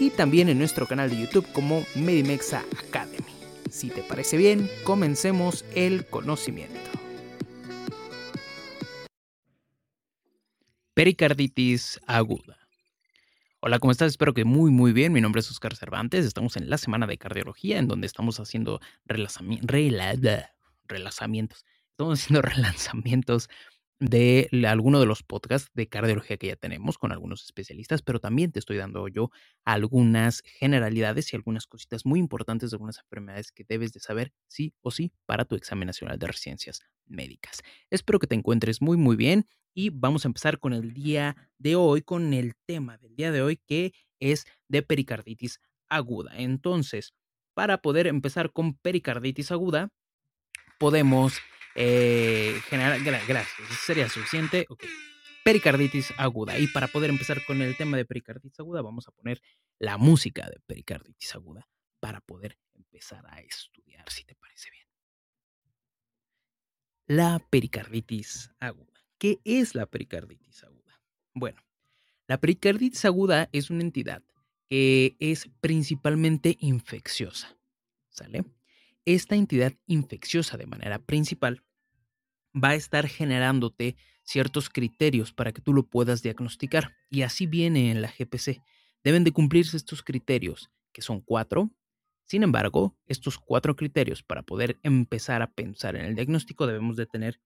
y también en nuestro canal de YouTube como Medimexa Academy. Si te parece bien, comencemos el conocimiento. Pericarditis aguda. Hola, ¿cómo estás? Espero que muy, muy bien. Mi nombre es Oscar Cervantes. Estamos en la semana de cardiología, en donde estamos haciendo relazamientos. Estamos haciendo relanzamientos de alguno de los podcasts de cardiología que ya tenemos con algunos especialistas, pero también te estoy dando yo algunas generalidades y algunas cositas muy importantes de algunas enfermedades que debes de saber sí o sí para tu examen nacional de residencias médicas. Espero que te encuentres muy muy bien y vamos a empezar con el día de hoy, con el tema del día de hoy que es de pericarditis aguda. Entonces, para poder empezar con pericarditis aguda, podemos eh, general, gracias, sería suficiente. Pericarditis aguda. Y para poder empezar con el tema de pericarditis aguda, vamos a poner la música de pericarditis aguda para poder empezar a estudiar, si te parece bien. La pericarditis aguda. ¿Qué es la pericarditis aguda? Bueno, la pericarditis aguda es una entidad que es principalmente infecciosa. ¿Sale? Esta entidad infecciosa de manera principal va a estar generándote ciertos criterios para que tú lo puedas diagnosticar. Y así viene en la GPC. Deben de cumplirse estos criterios, que son cuatro. Sin embargo, estos cuatro criterios para poder empezar a pensar en el diagnóstico debemos de tener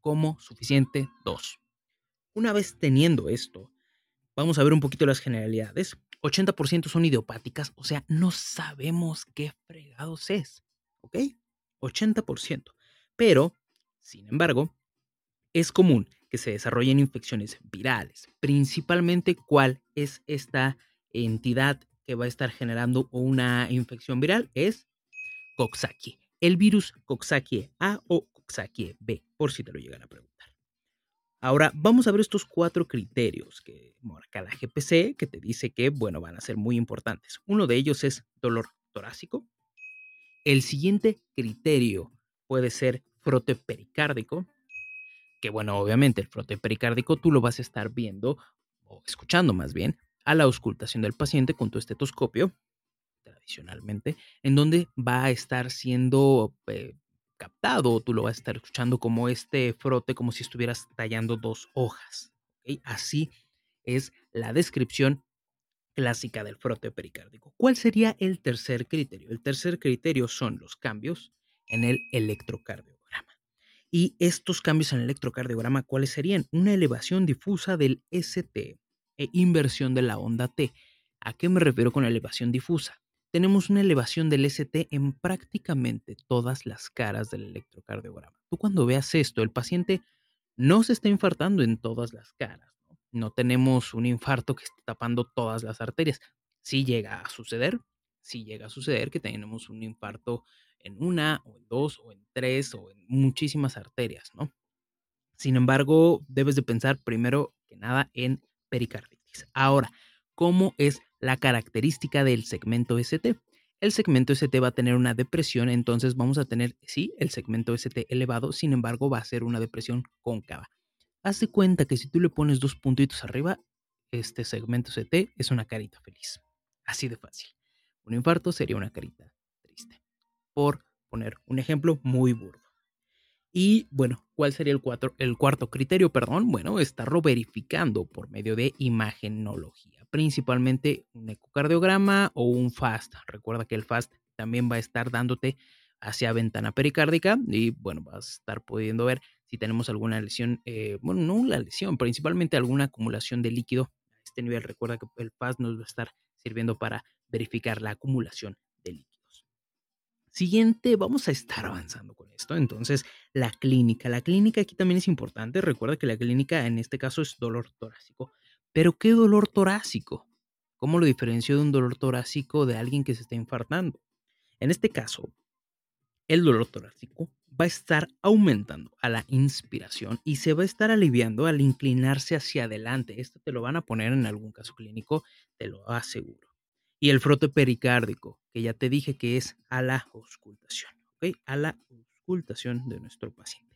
como suficiente dos. Una vez teniendo esto, vamos a ver un poquito las generalidades. 80% son idiopáticas, o sea, no sabemos qué fregados es. ¿Ok? 80%. Pero sin embargo, es común que se desarrollen infecciones virales, principalmente cuál es esta entidad que va a estar generando una infección viral, es Coxsackie. El virus Coxsackie A o Coxsackie B, por si te lo llegan a preguntar. Ahora vamos a ver estos cuatro criterios que marca la GPC, que te dice que, bueno, van a ser muy importantes. Uno de ellos es dolor torácico. El siguiente criterio puede ser frote pericárdico, que bueno, obviamente el frote pericárdico tú lo vas a estar viendo o escuchando más bien a la auscultación del paciente con tu estetoscopio, tradicionalmente, en donde va a estar siendo eh, captado, tú lo vas a estar escuchando como este frote, como si estuvieras tallando dos hojas. Así es la descripción clásica del frote pericárdico. ¿Cuál sería el tercer criterio? El tercer criterio son los cambios en el electrocardio. Y estos cambios en el electrocardiograma, ¿cuáles serían? Una elevación difusa del ST, e inversión de la onda T. ¿A qué me refiero con elevación difusa? Tenemos una elevación del ST en prácticamente todas las caras del electrocardiograma. Tú cuando veas esto, el paciente no se está infartando en todas las caras. No, tenemos un infarto que esté tapando todas las arterias. Si llega a suceder, si llega a suceder que tenemos un infarto en una o en dos o en tres o en muchísimas arterias, ¿no? Sin embargo, debes de pensar primero que nada en pericarditis. Ahora, ¿cómo es la característica del segmento ST? El segmento ST va a tener una depresión, entonces vamos a tener, sí, el segmento ST elevado, sin embargo, va a ser una depresión cóncava. Haz de cuenta que si tú le pones dos puntitos arriba, este segmento ST es una carita feliz. Así de fácil. Un infarto sería una carita triste. Por poner un ejemplo muy burdo. Y bueno, ¿cuál sería el, cuarto criterio? Perdón, bueno, estarlo verificando por medio de imagenología, principalmente un ecocardiograma o un FAST. Recuerda que el FAST también va a estar dándote hacia ventana pericárdica y bueno, vas a estar pudiendo ver si tenemos alguna lesión, eh, bueno, no una lesión, principalmente alguna acumulación de líquido a este nivel. Recuerda que el FAST nos va a estar sirviendo para verificar la acumulación de líquidos. Siguiente, vamos a estar avanzando con esto. Entonces, la clínica. La clínica aquí también es importante. Recuerda que la clínica en este caso es dolor torácico. Pero ¿qué dolor torácico? ¿Cómo lo diferencio de un dolor torácico de alguien que se está infartando? En este caso, el dolor torácico va a estar aumentando a la inspiración y se va a estar aliviando al inclinarse hacia adelante. Esto te lo van a poner en algún caso clínico, te lo aseguro. Y el frote pericárdico, que ya te dije que es a la auscultación. A la auscultación de nuestro paciente.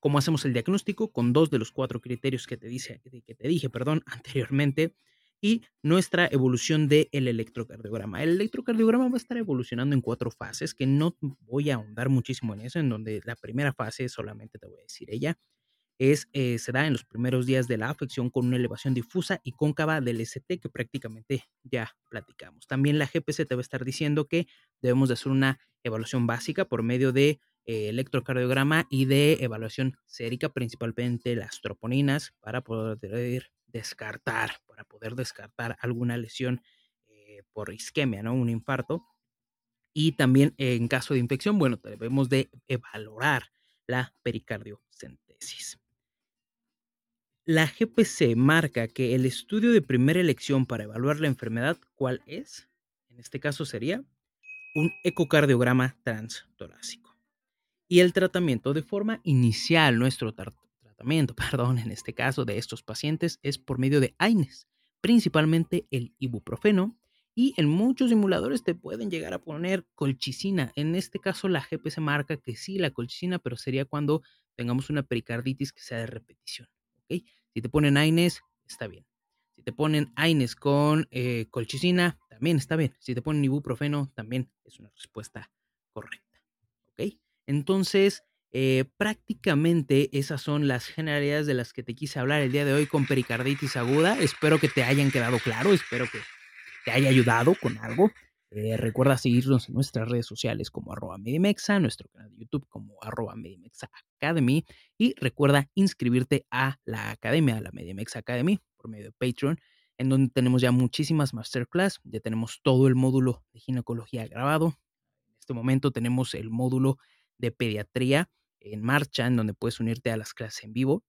¿Cómo hacemos el diagnóstico? Con dos de los cuatro criterios que te, que te dije perdón, anteriormente y nuestra evolución del electrocardiograma. El electrocardiograma va a estar evolucionando en cuatro fases, que no voy a ahondar muchísimo en eso, en donde la primera fase, solamente te voy a decir ella, es, eh, se da en los primeros días de la afección con una elevación difusa y cóncava del ST que prácticamente ya platicamos. También la GPC te va a estar diciendo que debemos de hacer una evaluación básica por medio de eh, electrocardiograma y de evaluación sérica, principalmente las troponinas, para poder descartar, para poder descartar alguna lesión eh, por isquemia, ¿no? Un infarto. Y también en caso de infección, bueno, debemos de valorar la pericardiocentesis. La GPC marca que el estudio de primera elección para evaluar la enfermedad, ¿cuál es? En este caso sería un ecocardiograma transtorácico. Y el tratamiento de forma inicial, nuestro tratamiento, perdón, en este caso de estos pacientes es por medio de AINES, principalmente el ibuprofeno, y en muchos simuladores te pueden llegar a poner colchicina. En este caso la GPC marca que sí, la colchicina, pero sería cuando tengamos una pericarditis que sea de repetición. ¿ok? Si te ponen AINES, está bien. Si te ponen AINES con eh, colchicina, también está bien. Si te ponen ibuprofeno, también es una respuesta correcta. ¿Ok? Entonces, eh, prácticamente esas son las generalidades de las que te quise hablar el día de hoy con pericarditis aguda. Espero que te hayan quedado claro, espero que te haya ayudado con algo. Eh, recuerda seguirnos en nuestras redes sociales como arroba Medimexa, nuestro canal de YouTube como arroba Medimexa Academy y recuerda inscribirte a la academia, a la Medimexa Academy por medio de Patreon, en donde tenemos ya muchísimas masterclass, ya tenemos todo el módulo de ginecología grabado. En este momento tenemos el módulo de pediatría en marcha, en donde puedes unirte a las clases en vivo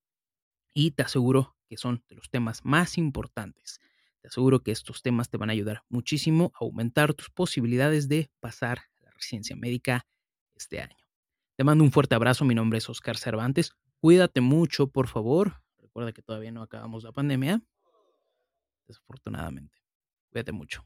y te aseguro que son de los temas más importantes te aseguro que estos temas te van a ayudar muchísimo a aumentar tus posibilidades de pasar la residencia médica este año. Te mando un fuerte abrazo, mi nombre es Oscar Cervantes. Cuídate mucho, por favor. Recuerda que todavía no acabamos la pandemia. Desafortunadamente. Cuídate mucho.